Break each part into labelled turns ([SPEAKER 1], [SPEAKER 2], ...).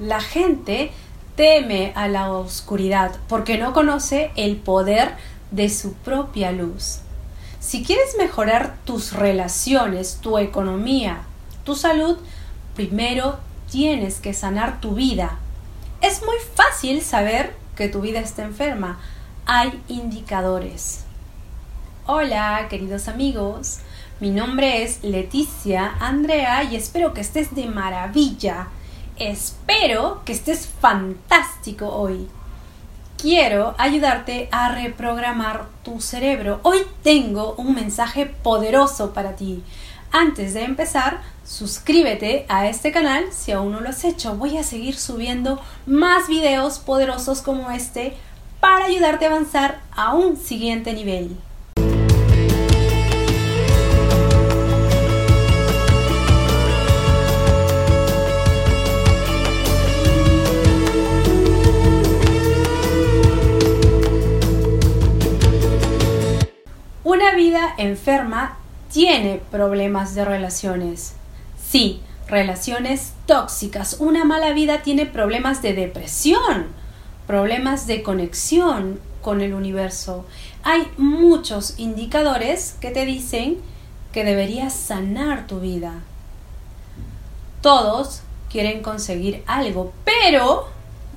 [SPEAKER 1] La gente teme a la oscuridad porque no conoce el poder de su propia luz. Si quieres mejorar tus relaciones, tu economía, tu salud, primero tienes que sanar tu vida. Es muy fácil saber que tu vida está enferma. Hay indicadores. Hola, queridos amigos. Mi nombre es Leticia Andrea y espero que estés de maravilla. Espero que estés fantástico hoy. Quiero ayudarte a reprogramar tu cerebro. Hoy tengo un mensaje poderoso para ti. Antes de empezar, suscríbete a este canal si aún no lo has hecho. Voy a seguir subiendo más videos poderosos como este para ayudarte a avanzar a un siguiente nivel. Enferma tiene problemas de relaciones. Sí, relaciones tóxicas. Una mala vida tiene problemas de depresión, problemas de conexión con el universo. Hay muchos indicadores que te dicen que deberías sanar tu vida. Todos quieren conseguir algo, pero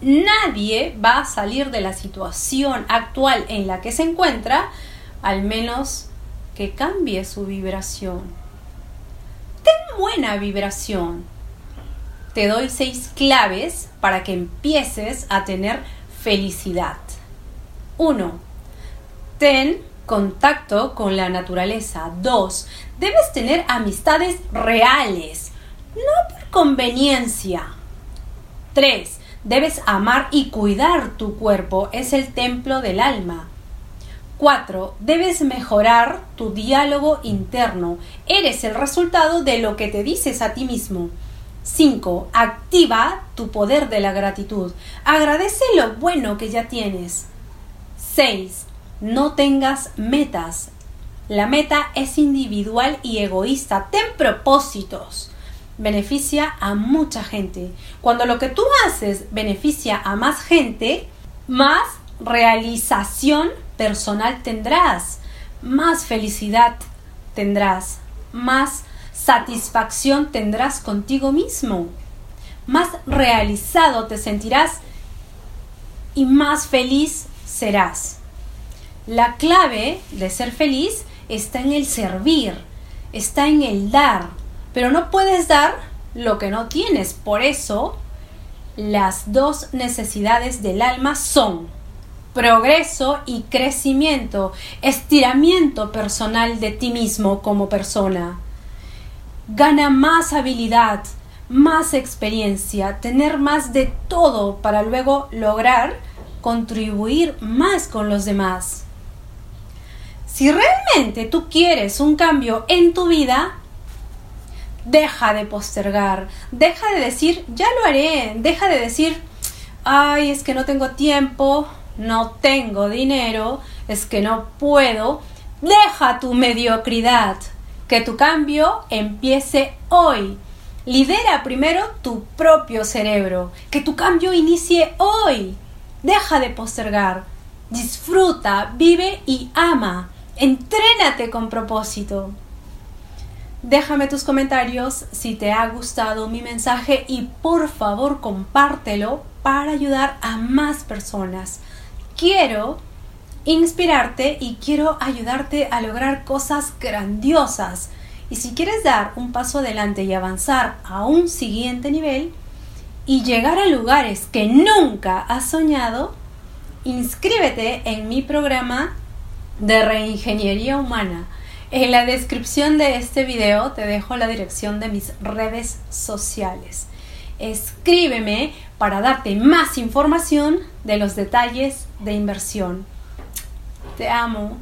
[SPEAKER 1] nadie va a salir de la situación actual en la que se encuentra al menos que cambie su vibración. Ten buena vibración. Te doy seis claves para que empieces a tener felicidad. 1. Ten contacto con la naturaleza. 2. Debes tener amistades reales, no por conveniencia. 3. Debes amar y cuidar tu cuerpo. Es el templo del alma. 4. Debes mejorar tu diálogo interno. Eres el resultado de lo que te dices a ti mismo. 5. Activa tu poder de la gratitud. Agradece lo bueno que ya tienes. 6. No tengas metas. La meta es individual y egoísta. Ten propósitos. Beneficia a mucha gente. Cuando lo que tú haces beneficia a más gente, más realización personal tendrás, más felicidad tendrás, más satisfacción tendrás contigo mismo, más realizado te sentirás y más feliz serás. La clave de ser feliz está en el servir, está en el dar, pero no puedes dar lo que no tienes. Por eso, las dos necesidades del alma son progreso y crecimiento, estiramiento personal de ti mismo como persona. Gana más habilidad, más experiencia, tener más de todo para luego lograr contribuir más con los demás. Si realmente tú quieres un cambio en tu vida, deja de postergar, deja de decir, ya lo haré, deja de decir, ay, es que no tengo tiempo, no tengo dinero, es que no puedo, deja tu mediocridad, que tu cambio empiece hoy. Lidera primero tu propio cerebro, que tu cambio inicie hoy. Deja de postergar, disfruta, vive y ama. Entrénate con propósito. Déjame tus comentarios si te ha gustado mi mensaje y por favor compártelo para ayudar a más personas quiero inspirarte y quiero ayudarte a lograr cosas grandiosas. Y si quieres dar un paso adelante y avanzar a un siguiente nivel y llegar a lugares que nunca has soñado, inscríbete en mi programa de reingeniería humana. En la descripción de este video te dejo la dirección de mis redes sociales. Escríbeme para darte más información de los detalles de inversión. Te amo.